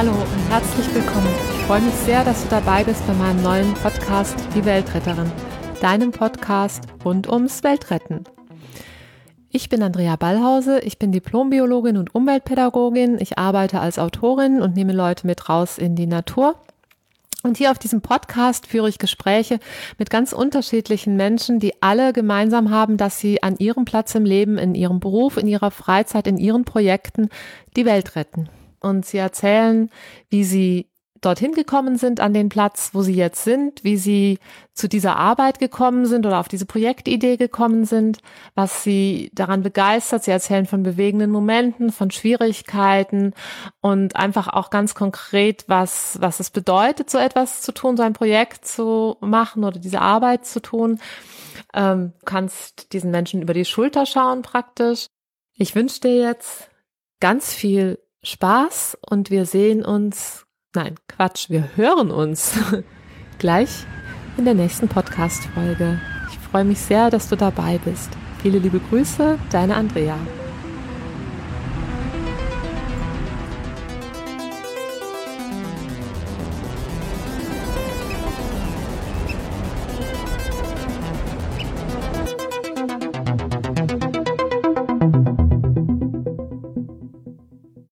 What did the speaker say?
Hallo und herzlich willkommen. Ich freue mich sehr, dass du dabei bist bei meinem neuen Podcast Die Weltretterin, deinem Podcast rund ums Weltretten. Ich bin Andrea Ballhause, ich bin Diplombiologin und Umweltpädagogin. Ich arbeite als Autorin und nehme Leute mit raus in die Natur. Und hier auf diesem Podcast führe ich Gespräche mit ganz unterschiedlichen Menschen, die alle gemeinsam haben, dass sie an ihrem Platz im Leben, in ihrem Beruf, in ihrer Freizeit, in ihren Projekten die Welt retten. Und sie erzählen, wie sie dorthin gekommen sind an den Platz, wo sie jetzt sind, wie sie zu dieser Arbeit gekommen sind oder auf diese Projektidee gekommen sind, was sie daran begeistert. Sie erzählen von bewegenden Momenten, von Schwierigkeiten und einfach auch ganz konkret, was, was es bedeutet, so etwas zu tun, so ein Projekt zu machen oder diese Arbeit zu tun. Ähm, kannst diesen Menschen über die Schulter schauen praktisch. Ich wünsche dir jetzt ganz viel Spaß und wir sehen uns, nein, Quatsch, wir hören uns gleich in der nächsten Podcast-Folge. Ich freue mich sehr, dass du dabei bist. Viele liebe Grüße, deine Andrea.